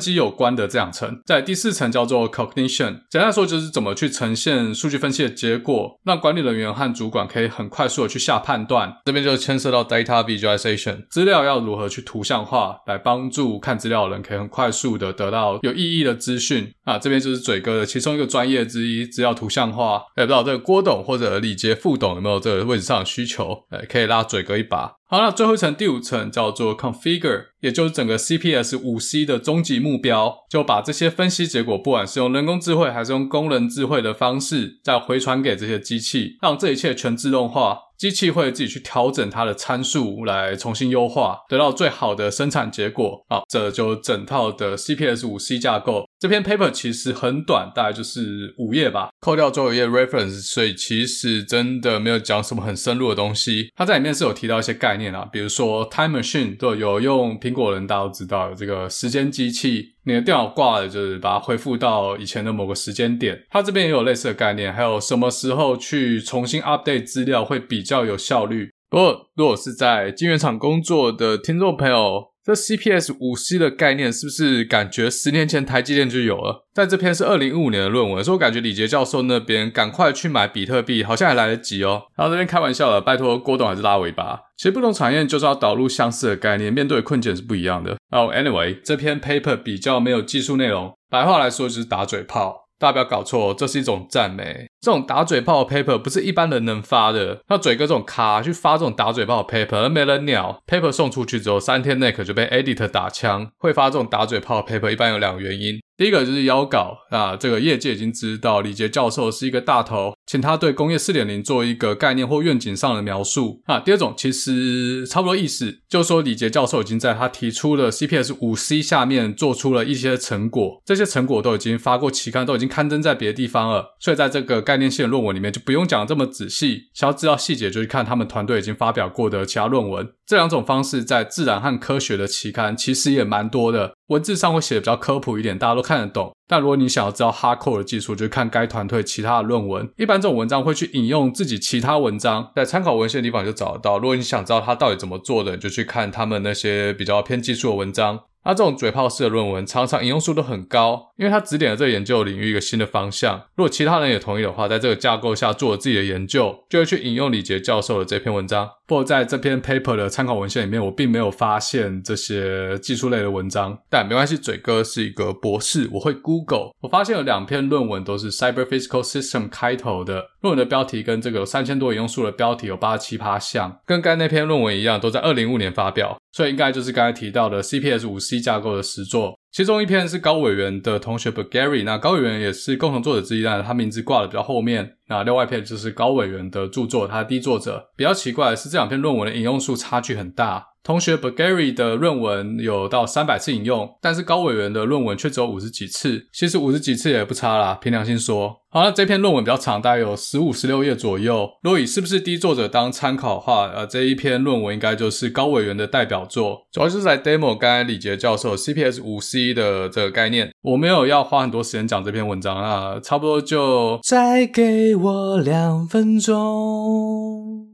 Speaker 1: 析有关的这两层，在第四层叫做 Cognition，简单说就是怎么去呈现数据分析的结果，让管理人员和主管可以很快速的去下判断。这边就牵涉到 Data Visualization，资料要如何去图像化，来帮助看资料的人可以很快速的得到有意义的资讯。啊，这边就是嘴哥的其中一个专业之一，资料图像化。也不知道这个郭董或者李杰副董有没有这个位置上的需求，诶可以拉嘴哥。一把。好，那最后一层，第五层叫做 configure，也就是整个 CPS 五 C 的终极目标，就把这些分析结果，不管是用人工智慧还是用工人智慧的方式，再回传给这些机器，让这一切全自动化。机器会自己去调整它的参数，来重新优化，得到最好的生产结果。好，这就整套的 CPS 五 C 架构。这篇 paper 其实很短，大概就是五页吧，扣掉最后一页 reference，所以其实真的没有讲什么很深入的东西。它在里面是有提到一些概念啊，比如说 time machine，对有用苹果人大家都知道有这个时间机器。你的电脑挂了，就是把它恢复到以前的某个时间点。它这边也有类似的概念，还有什么时候去重新 update 资料会比较有效率。不过，如果是在晶圆厂工作的听众朋友，这 CPS 五 C 的概念是不是感觉十年前台积电就有了？但这篇是二零一五年的论文，所以我感觉李杰教授那边赶快去买比特币，好像还来得及哦。然后这边开玩笑了，拜托郭董还是拉尾巴。其实不同产业就是要导入相似的概念，面对的困境是不一样的。哦，Anyway，这篇 paper 比较没有技术内容，白话来说就是打嘴炮。大家不要搞错，这是一种赞美。这种打嘴炮的 paper 不是一般人能发的。那嘴哥这种咖去发这种打嘴炮的 paper，而没人鸟。paper 送出去之后，三天内可就被 editor 打枪。会发这种打嘴炮的 paper，一般有两个原因。第一个就是邀稿那，这个业界已经知道李杰教授是一个大头，请他对工业四点零做一个概念或愿景上的描述啊。第二种其实差不多意思，就是说李杰教授已经在他提出的 CPS 五 C 下面做出了一些成果，这些成果都已经发过期刊，都已经刊登在别的地方了，所以在这个概念性的论文里面就不用讲这么仔细，想要知道细节就去看他们团队已经发表过的其他论文。这两种方式在自然和科学的期刊其实也蛮多的，文字上会写的比较科普一点，大家都看得懂。但如果你想要知道哈扣的技术，就看该团队其他的论文。一般这种文章会去引用自己其他文章，在参考文献的地方就找得到。如果你想知道他到底怎么做的，你就去看他们那些比较偏技术的文章。那这种嘴炮式的论文，常常引用数都很高，因为他指点了这个研究领域一个新的方向。如果其他人也同意的话，在这个架构下做了自己的研究，就会去引用李杰教授的这篇文章。不过在这篇 paper 的参考文献里面，我并没有发现这些技术类的文章。但没关系，嘴哥是一个博士，我会 Google。我发现有两篇论文都是 Cyber Physical System 开头的，论文的标题跟这个三千多引用数的标题有八十七趴像，跟刚那篇论文一样，都在二零五年发表。所以应该就是刚才提到的 CPS 五 C 架构的实作，其中一篇是高委员的同学 Gary，那高委员也是共同作者之一，但他名字挂的比较后面。那另外一篇就是高委员的著作，他的第一作者。比较奇怪的是，这两篇论文的引用数差距很大。同学 Gary 的论文有到三百次引用，但是高委员的论文却只有五十几次。其实五十几次也不差啦，凭良心说。好，那这篇论文比较长，大概有十五、十六页左右。若以是不是第一作者当参考的话，呃，这一篇论文应该就是高委员的代表作，主要就是在 demo 刚才李杰教授 CPS 五 C 的这个概念。我没有要花很多时间讲这篇文章啊，差不多就再给我两分钟。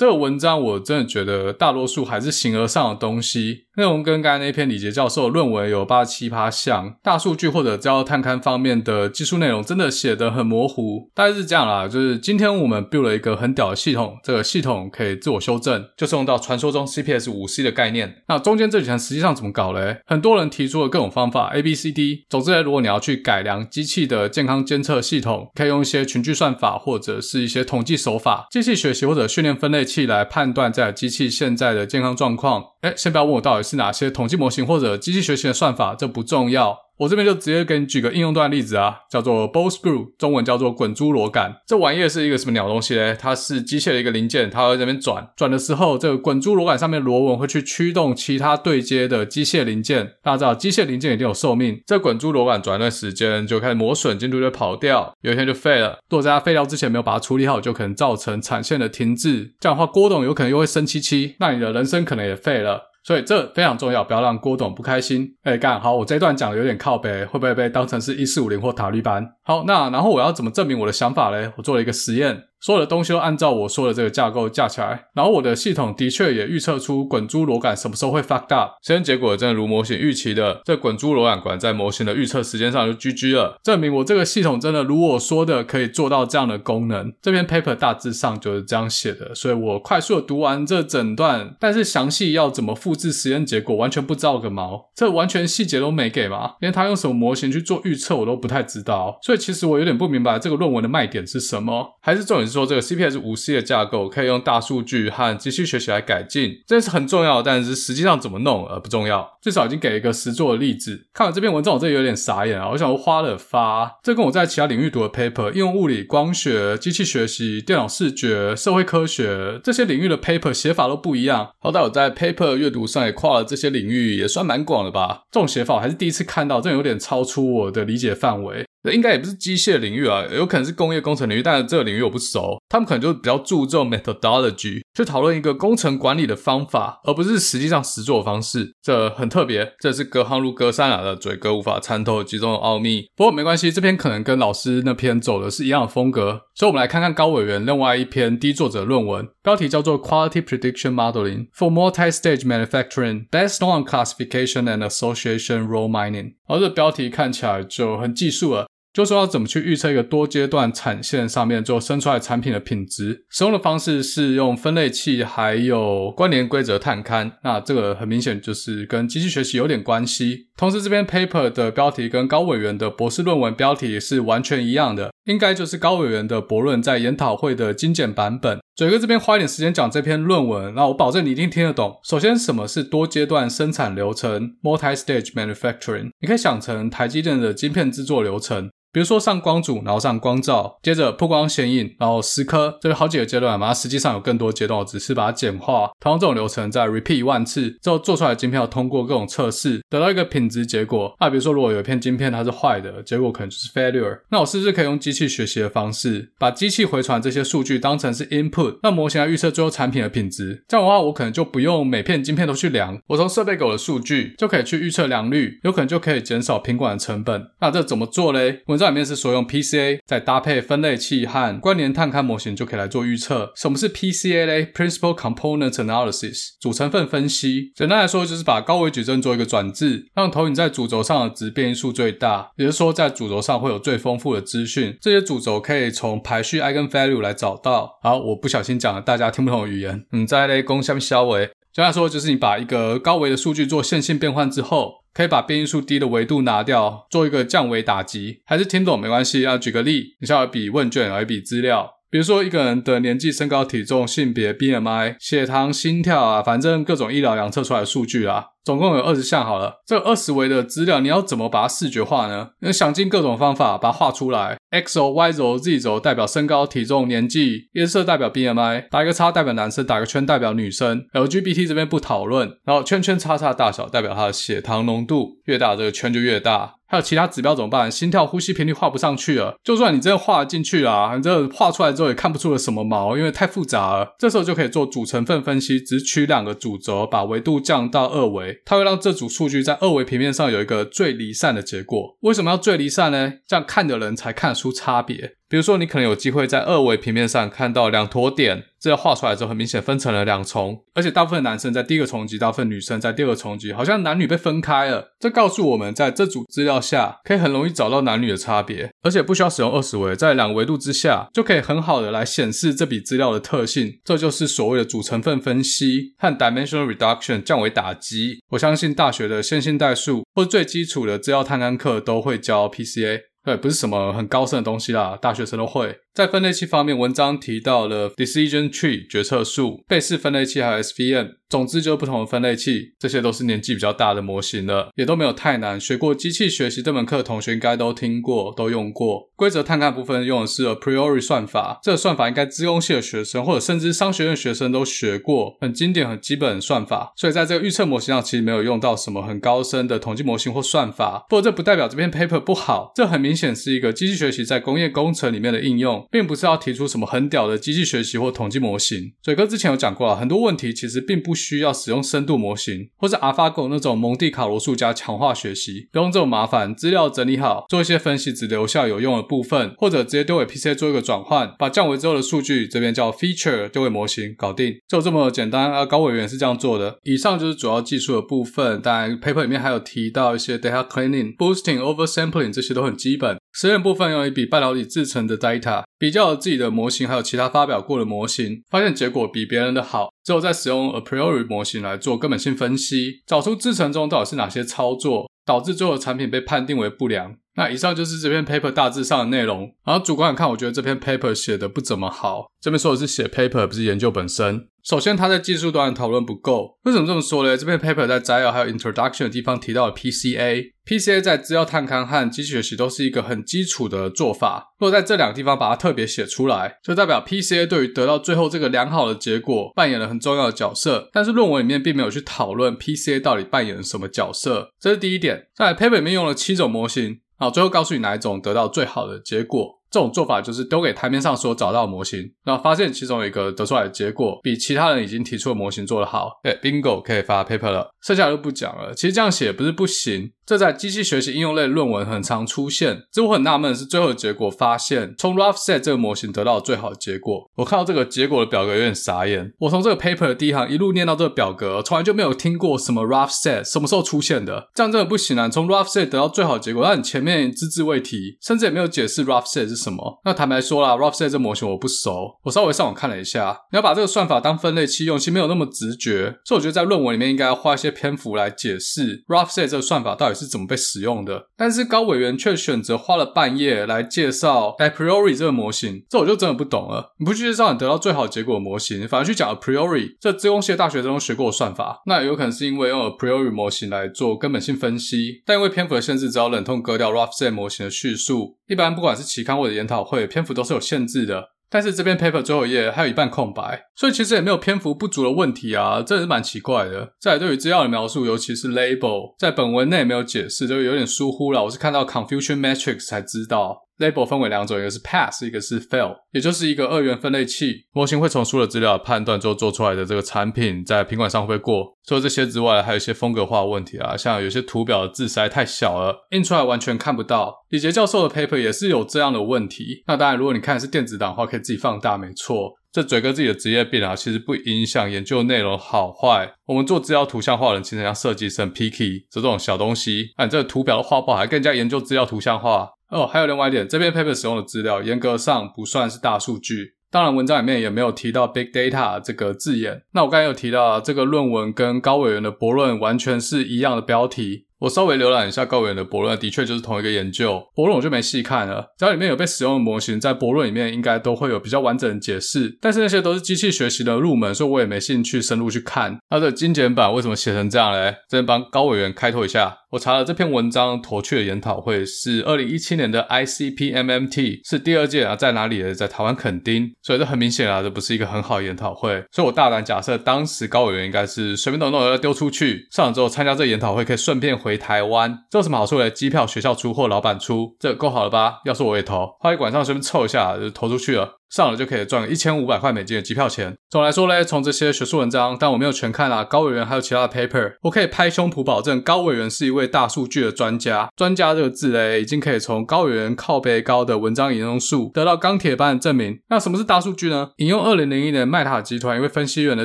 Speaker 1: 这个文章我真的觉得大多数还是形而上的东西，内容跟刚才那篇李杰教授论文有八七八像，大数据或者资料探勘方面的技术内容真的写得很模糊。大概是这样啦，就是今天我们 build 了一个很屌的系统，这个系统可以自我修正，就是用到传说中 CPS 五 C 的概念。那中间这几层实际上怎么搞嘞？很多人提出了各种方法，A B C D。总之，如果你要去改良机器的健康监测系统，可以用一些群聚算法或者是一些统计手法，机器学习或者训练分类器来判断这台机器现在的健康状况。哎，先不要问我到底是哪些统计模型或者机器学习的算法，这不重要。我这边就直接给你举个应用端的例子啊，叫做 Ball Screw，中文叫做滚珠螺杆。这玩意是一个什么鸟东西嘞？它是机械的一个零件，它会在这边转，转的时候，这个滚珠螺杆上面螺纹会去驱动其他对接的机械零件。大家知道，机械零件一定有寿命，这滚珠螺杆转一段时间就开始磨损，进度就跑掉，有一天就废了。如果在它废掉之前没有把它处理好，就可能造成产线的停滞。这样的话，郭董有可能又会生气气，那你的人生可能也废了。所以这非常重要，不要让郭董不开心。哎，干好，我这一段讲的有点靠北，会不会被当成是一四五零或塔利班？好，那然后我要怎么证明我的想法嘞？我做了一个实验。所有的东西都按照我说的这个架构架起来，然后我的系统的确也预测出滚珠螺杆什么时候会 fucked up。实验结果真的如模型预期的，这滚珠螺杆管在模型的预测时间上就 GG 了，证明我这个系统真的如我说的可以做到这样的功能。这篇 paper 大致上就是这样写的，所以我快速的读完这整段，但是详细要怎么复制实验结果完全不知道个毛，这完全细节都没给嘛，连他用什么模型去做预测我都不太知道，所以其实我有点不明白这个论文的卖点是什么，还是重点说这个 CPS 五 C 的架构可以用大数据和机器学习来改进，这是很重要，但是实际上怎么弄而不重要。至少已经给一个实作的例子。看完这篇文章，我这有点傻眼啊！我想花了发，这跟我在其他领域读的 paper，应用物理、光学、机器学习、电脑视觉、社会科学这些领域的 paper 写法都不一样。好歹我在 paper 阅读上也跨了这些领域，也算蛮广的吧。这种写法我还是第一次看到，这有点超出我的理解范围。应该也不是机械领域啊，有可能是工业工程领域，但是这个领域我不熟。他们可能就比较注重 methodology，去讨论一个工程管理的方法，而不是实际上实作的方式。这很特别，这是隔行如隔山啊的嘴哥无法参透其中的奥秘。不过没关系，这篇可能跟老师那篇走的是一样的风格，所以我们来看看高委员另外一篇低作者论文，标题叫做 Quality Prediction Modeling for Multi-Stage Manufacturing Based on Classification and Association Role Mining。而这标题看起来就很技术了。就说要怎么去预测一个多阶段产线上面做生出来产品的品质，使用的方式是用分类器还有关联规则探勘。那这个很明显就是跟机器学习有点关系。同时，这篇 paper 的标题跟高委员的博士论文标题是完全一样的，应该就是高委员的博论在研讨会的精简版本。嘴哥这边花一点时间讲这篇论文，那我保证你一定听得懂。首先，什么是多阶段生产流程 （multi-stage manufacturing）？你可以想成台积电的晶片制作流程。比如说上光阻，然后上光照，接着曝光显影，然后蚀刻，这是好几个阶段嘛。它实际上有更多阶段，我只是把它简化。同样这种流程再 repeat 一万次之后，做出来的晶片要通过各种测试，得到一个品质结果。那比如说，如果有一片晶片它是坏的，结果可能就是 failure。那我是不是可以用机器学习的方式，把机器回传这些数据当成是 input，让模型来预测最后产品的品质？这样的话，我可能就不用每片晶片都去量，我从设备给我的数据就可以去预测良率，有可能就可以减少品管的成本。那这怎么做嘞？这里面是说用 PCA 再搭配分类器和关联探勘模型就可以来做预测。什么是 PCA 嘞？Principal Component Analysis，主成分分析。简单来说，就是把高维矩阵做一个转置，让投影在主轴上的值变异数最大，也就是说，在主轴上会有最丰富的资讯。这些主轴可以从排序 Eigenvalue 来找到。好，我不小心讲了大家听不懂的语言。嗯，再来攻下面消维。简单来说，就是你把一个高维的数据做线性变换之后。可以把变异数低的维度拿掉，做一个降维打击，还是听懂没关系。要举个例，你像有一笔问卷，有一笔资料，比如说一个人的年纪、身高、体重、性别、BMI、血糖、心跳啊，反正各种医疗量测出来的数据啊。总共有二十项好了，这二十维的资料你要怎么把它视觉化呢？你想尽各种方法把它画出来。X 轴、Y 轴、Z 轴代表身高、体重、年纪，颜色代表 BMI，打一个叉代表男生，打个圈代表女生。LGBT 这边不讨论，然后圈圈叉叉大小代表它的血糖浓度，越大这个圈就越大。还有其他指标怎么办？心跳、呼吸频率画不上去了。就算你真的画进去啊，你这画出来之后也看不出了什么毛，因为太复杂了。这时候就可以做主成分分析，只取两个主轴，把维度降到二维。它会让这组数据在二维平面上有一个最离散的结果。为什么要最离散呢？这样看的人才看得出差别。比如说，你可能有机会在二维平面上看到两坨点，这画出来之后很明显分成了两重，而且大部分男生在第一个重级，大部分女生在第二个重级，好像男女被分开了。这告诉我们，在这组资料下，可以很容易找到男女的差别，而且不需要使用二十维，在两维度之下就可以很好的来显示这笔资料的特性。这就是所谓的主成分分析。和 dimensional reduction 降维打击。我相信大学的线性代数或最基础的资料探勘课都会教 PCA。也，不是什么很高深的东西啦，大学生都会。在分类器方面，文章提到了 decision tree 决策树、贝氏分类器还有 SVM，总之就是不同的分类器，这些都是年纪比较大的模型了，也都没有太难。学过机器学习这门课的同学应该都听过，都用过。规则探勘部分用的是 a priori 算法，这个算法应该资工系的学生或者甚至商学院学生都学过，很经典、很基本的算法。所以在这个预测模型上，其实没有用到什么很高深的统计模型或算法。不过这不代表这篇 paper 不好，这很明显是一个机器学习在工业工程里面的应用，并不是要提出。什么很屌的机器学习或统计模型？嘴哥之前有讲过啊，很多问题其实并不需要使用深度模型，或者 AlphaGo 那种蒙地卡罗数加强化学习，不用这么麻烦。资料整理好，做一些分析，只留下有用的部分，或者直接丢给 PC 做一个转换，把降维之后的数据这边叫 feature 丢给模型，搞定，就这么简单啊。高委员是这样做的。以上就是主要技术的部分，当然 paper 里面还有提到一些 data cleaning、boosting、oversampling 这些都很基本。实验部分用一笔半导体制成的 data，比较自己的模型还有其他发表过的模型，发现结果比别人的好。之后再使用 a priori 模型来做根本性分析，找出制程中到底是哪些操作导致最后的产品被判定为不良。那以上就是这篇 paper 大致上的内容。然后主观来看，我觉得这篇 paper 写的不怎么好。这边说的是写 paper，不是研究本身。首先，它在技术端的讨论不够。为什么这么说呢？这篇 paper 在摘要还有 introduction 的地方提到了 PCA。PCA 在资料探勘和机器学习都是一个很基础的做法。如果在这两个地方把它特别写出来，就代表 PCA 对于得到最后这个良好的结果扮演了很重要的角色。但是论文里面并没有去讨论 PCA 到底扮演了什么角色，这是第一点。在 paper 里面用了七种模型。好，最后告诉你哪一种得到最好的结果。这种做法就是丢给台面上所找到的模型，然后发现其中有一个得出来的结果比其他人已经提出的模型做得好，对，bingo 可以发 paper 了。剩下的就不讲了。其实这样写不是不行，这在机器学习应用类论文很常出现。这我很纳闷的是，最后的结果发现从 Roughset 这个模型得到最好的结果。我看到这个结果的表格有点傻眼。我从这个 paper 的第一行一路念到这个表格，从来就没有听过什么 Roughset 什么时候出现的。这样真的不行啊！从 Roughset 得到最好的结果，但你前面只字未提，甚至也没有解释 Roughset 是什么。那坦白说啦，Roughset 这模型我不熟，我稍微上网看了一下。你要把这个算法当分类器用，其实没有那么直觉。所以我觉得在论文里面应该要花一些篇幅来解释 Roughset 这个算法到底是怎么被使用的。但是高委员却选择花了半页来介绍 a priori 这个模型，这我就真的不懂了。你不去介绍你得到最好结果的模型，反而去讲 a priori 这资工系的大学生学过的算法，那有可能是因为用 a priori 模型来做根本性分析，但因为篇幅的限制，只好忍痛割掉 Roughset 模型的叙述。一般不管是期刊或者研讨会，篇幅都是有限制的，但是这篇 paper 最后一页还有一半空白，所以其实也没有篇幅不足的问题啊，这也是蛮奇怪的。再对于资料的描述，尤其是 label，在本文内没有解释，就有点疏忽了。我是看到 confusion matrix 才知道。Label 分为两种，一个是 pass，一个是 fail，也就是一个二元分类器。模型会从输入资料判断之后做出来的这个产品，在品管上会不会过。除了这些之外，还有一些风格化的问题啊，像有些图表的字实在太小了，印出来完全看不到。李杰教授的 paper 也是有这样的问题。那当然，如果你看的是电子档的话，可以自己放大，没错。这嘴哥自己的职业病啊，其实不影响研究内容好坏。我们做资料图像化的人，其实像设计师 picky 这种小东西，那你这个图表的画不好，还更加研究资料图像化。哦，还有另外一点，这篇 paper 使用的资料严格上不算是大数据，当然文章里面也没有提到 big data 这个字眼。那我刚才有提到啊，这个论文跟高委员的博论完全是一样的标题。我稍微浏览一下高委员的博论，的确就是同一个研究。博论我就没细看了，只要里面有被使用的模型，在博论里面应该都会有比较完整的解释。但是那些都是机器学习的入门，所以我也没兴趣深入去看。它的精简版为什么写成这样嘞？这边帮高委员开拓一下。我查了这篇文章驼雀研讨会是二零一七年的 ICP-MMT，是第二届啊，在哪里呢？在台湾垦丁，所以这很明显啊，这不是一个很好研讨会。所以我大胆假设，当时高委员应该是随便弄弄要丢出去，上了之后参加这个研讨会，可以顺便回回台湾。这有什么好处？机票学校出或老板出，这够好了吧？要是我也投，花一晚上随便凑一下就投出去了。上了就可以赚一千五百块美金的机票钱。总来说嘞，从这些学术文章，但我没有全看啊，高委员还有其他的 paper，我可以拍胸脯保证，高委员是一位大数据的专家。专家这个字嘞，已经可以从高委员靠背高的文章引用数得到钢铁般的证明。那什么是大数据呢？引用二零零一年麦塔集团一位分析员的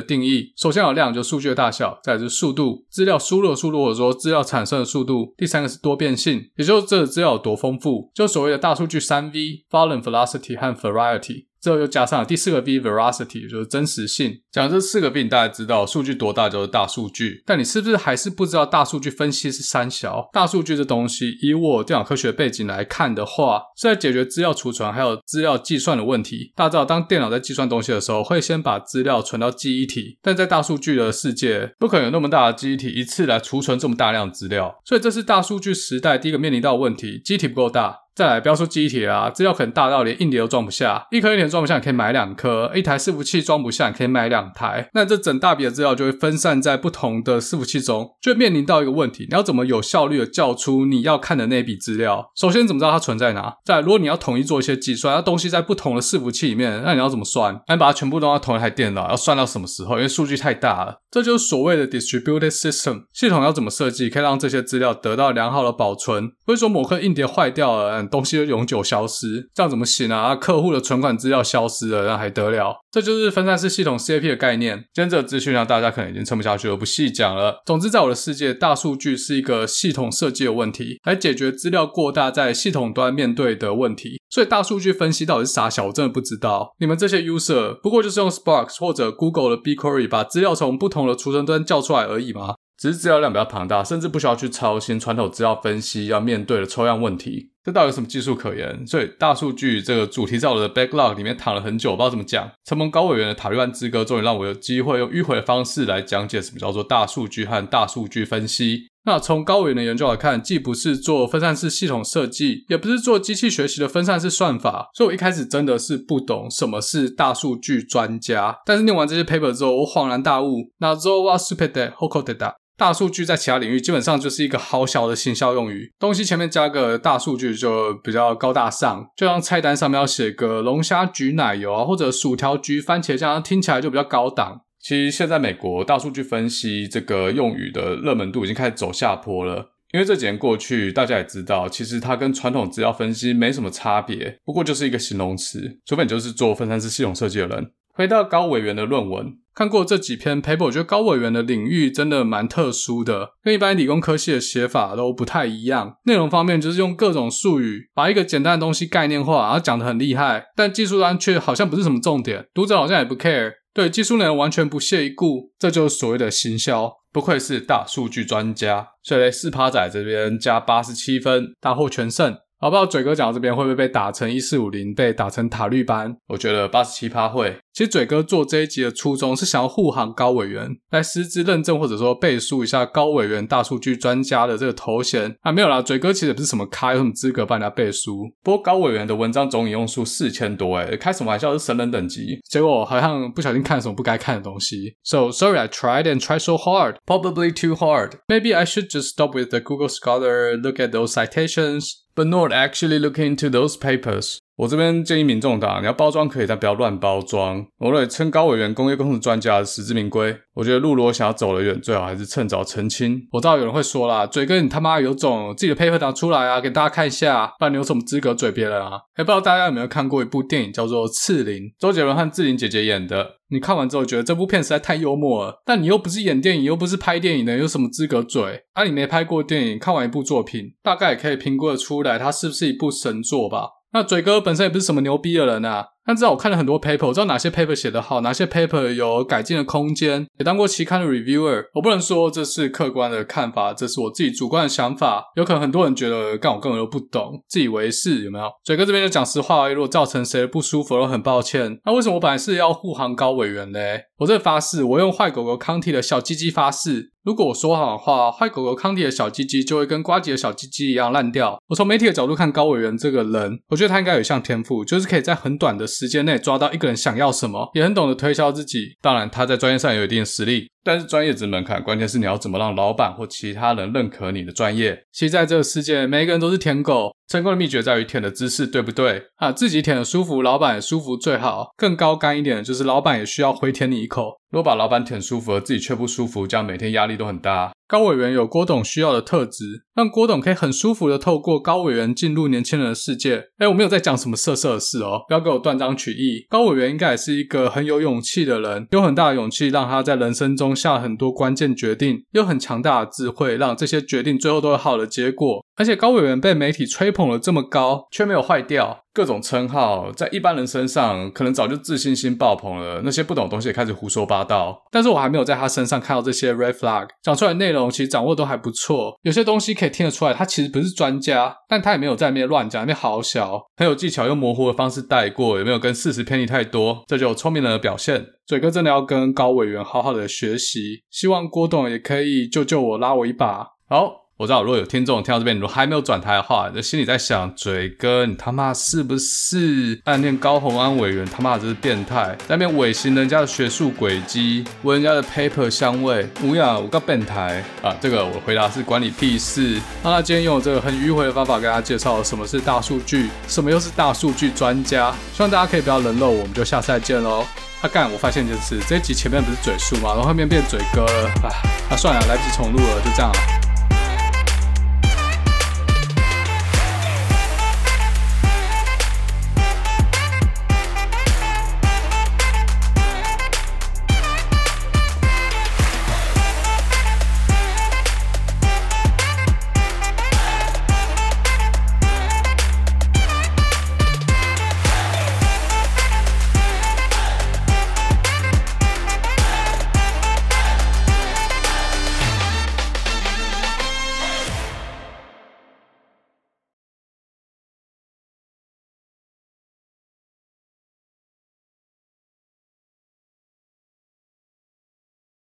Speaker 1: 定义，首先有量，就数据的大小；再是速度，资料输入的速度，或者说资料产生的速度；第三个是多变性，也就是这个资料有多丰富，就所谓的大数据三 V：Volume、Velocity 和 Variety。之后又加上了第四个 V，veracity，就是真实性。讲这四个 V，你大概知道数据多大就是大数据。但你是不是还是不知道大数据分析是三小？大数据这东西，以我电脑科学背景来看的话，是在解决资料储存还有资料计算的问题。大家知道，当电脑在计算东西的时候，会先把资料存到记忆体，但在大数据的世界，不可能有那么大的记忆体一次来储存这么大量的资料。所以这是大数据时代第一个面临到的问题：记忆体不够大。再来，不要说机体啊，资料可能大到连硬碟都装不下，一颗硬碟装不下，你可以买两颗；一台伺服器装不下，你可以买两台。那这整大笔的资料就会分散在不同的伺服器中，就面临到一个问题：你要怎么有效率的叫出你要看的那笔资料？首先，怎么知道它存在哪？再来，如果你要统一做一些计算，那东西在不同的伺服器里面，那你要怎么算？那你把它全部都要同一台电脑，要算到什么时候？因为数据太大了，这就是所谓的 distributed system 系统要怎么设计，可以让这些资料得到良好的保存？不会说某颗硬碟坏掉了，东西就永久消失，这样怎么行啊？客户的存款资料消失了，那还得了？这就是分散式系统 CAP 的概念。今天这个资讯量大家可能已经撑不下去了，不细讲了。总之，在我的世界，大数据是一个系统设计的问题，来解决资料过大在系统端面对的问题。所以，大数据分析到底是啥小？我真的不知道。你们这些 user 不过就是用 Spark 或者 Google 的 BigQuery 把资料从不同的储存端叫出来而已吗？只是资料量比较庞大，甚至不需要去操心传统资料分析要面对的抽样问题。这到底有什么技术可言？所以大数据这个主题在我的 backlog 里面躺了很久，不知道怎么讲。承蒙高委员的塔利班之歌，终于让我有机会用迂回的方式来讲解什么叫做大数据和大数据分析。那从高维的研究来看，既不是做分散式系统设计，也不是做机器学习的分散式算法，所以我一开始真的是不懂什么是大数据专家。但是念完这些 paper 之后，我恍然大悟。那之后哇，super 的，hoko 的哒。大数据在其他领域基本上就是一个好小的行销用语，东西前面加个大数据就比较高大上，就像菜单上面要写个龙虾焗奶油啊，或者薯条焗番茄酱，听起来就比较高档。其实现在美国大数据分析这个用语的热门度已经开始走下坡了，因为这几年过去，大家也知道，其实它跟传统资料分析没什么差别，不过就是一个形容词，除非你就是做分散式系统设计的人。回到高委员的论文。看过这几篇 paper，我觉得高委员的领域真的蛮特殊的，跟一般理工科系的写法都不太一样。内容方面就是用各种术语把一个简单的东西概念化，然后讲得很厉害，但技术端却好像不是什么重点，读者好像也不 care，对技术内容完全不屑一顾，这就是所谓的行销。不愧是大数据专家，所以四趴仔这边加八十七分，大获全胜。好，不知道嘴哥讲到这边会不会被打成一四五零，被打成塔绿班？我觉得八十七趴会。其实嘴哥做这一集的初衷是想要护航高委员，来实质认证或者说背书一下高委员大数据专家的这个头衔啊，没有啦，嘴哥其实也不是什么咖，有什么资格帮人家背书？不过高委员的文章总引用数四千多，诶，开什么玩笑，是神人等级。结果好像不小心看什么不该看的东西。So sorry, I tried and tried so hard, probably too hard. Maybe I should just stop with the Google Scholar, look at those citations, but not actually look into those papers. 我这边建议民众党，你要包装可以，但不要乱包装。我认为称高委员工业工程专家实至名归。我觉得路如果想要走得远，最好还是趁早澄清。我知道有人会说啦，嘴哥你他妈有种，自己的 paper 拿出来啊，给大家看一下，不然你有什么资格嘴别人啊？还不知道大家有没有看过一部电影叫做《刺陵》，周杰伦和志玲姐姐演的。你看完之后觉得这部片实在太幽默了，但你又不是演电影，又不是拍电影的，有什么资格嘴？啊，你没拍过电影，看完一部作品，大概也可以评估得出来，它是不是一部神作吧？那嘴哥本身也不是什么牛逼的人啊。但至少我看了很多 paper，我知道哪些 paper 写得好，哪些 paper 有改进的空间，也当过期刊的 reviewer。我不能说这是客观的看法，这是我自己主观的想法。有可能很多人觉得，干我根本都不懂，自以为是，有没有？嘴哥这边就讲实话，如果造成谁的不舒服，我很抱歉。那为什么我本来是要护航高委员嘞？我这发誓，我用坏狗狗康体的小鸡鸡发誓，如果我说好的话，坏狗狗康迪的小鸡鸡就会跟瓜吉的小鸡鸡一样烂掉。我从媒体的角度看高委员这个人，我觉得他应该有一项天赋，就是可以在很短的时间内抓到一个人想要什么，也很懂得推销自己。当然，他在专业上有一定的实力。但是专业值门槛，关键是你要怎么让老板或其他人认可你的专业。其实在这个世界，每一个人都是舔狗，成功的秘诀在于舔的姿势对不对啊？自己舔的舒服，老板也舒服最好。更高干一点的就是老板也需要回舔你一口。如果把老板舔舒服了，自己却不舒服，这样每天压力都很大。高委员有郭董需要的特质，让郭董可以很舒服的透过高委员进入年轻人的世界。哎，我没有在讲什么色色的事哦，不要给我断章取义。高委员应该也是一个很有勇气的人，有很大的勇气让他在人生中下很多关键决定，有很强大的智慧，让这些决定最后都有好的结果。而且高委员被媒体吹捧了这么高，却没有坏掉。各种称号在一般人身上可能早就自信心爆棚了，那些不懂东西也开始胡说八道。但是我还没有在他身上看到这些 red flag，讲出来的内容其实掌握都还不错，有些东西可以听得出来，他其实不是专家，但他也没有在那边乱讲，那边好小，很有技巧用模糊的方式带过，也没有跟事实偏离太多，这就聪明人的表现。嘴哥真的要跟高委员好好的学习，希望郭董也可以救救我，拉我一把。好。我知道，如果有听众听到这边，如果还没有转台的话，就心里在想：嘴哥，你他妈是不是暗恋高虹安委员？他妈这是变态，在那边尾行人家的学术轨迹，闻人家的 paper 香味，无呀，我个变态啊！这个我回答是关你屁事。那他今天用这个很迂回的方法跟大家介绍什么是大数据，什么又是大数据专家，希望大家可以不要冷落我，我们就下次再见喽。他、啊、干，我发现一件事，这一集前面不是嘴叔嘛，然后后面变嘴哥了，啊，那算了，来不及重录了，就这样了。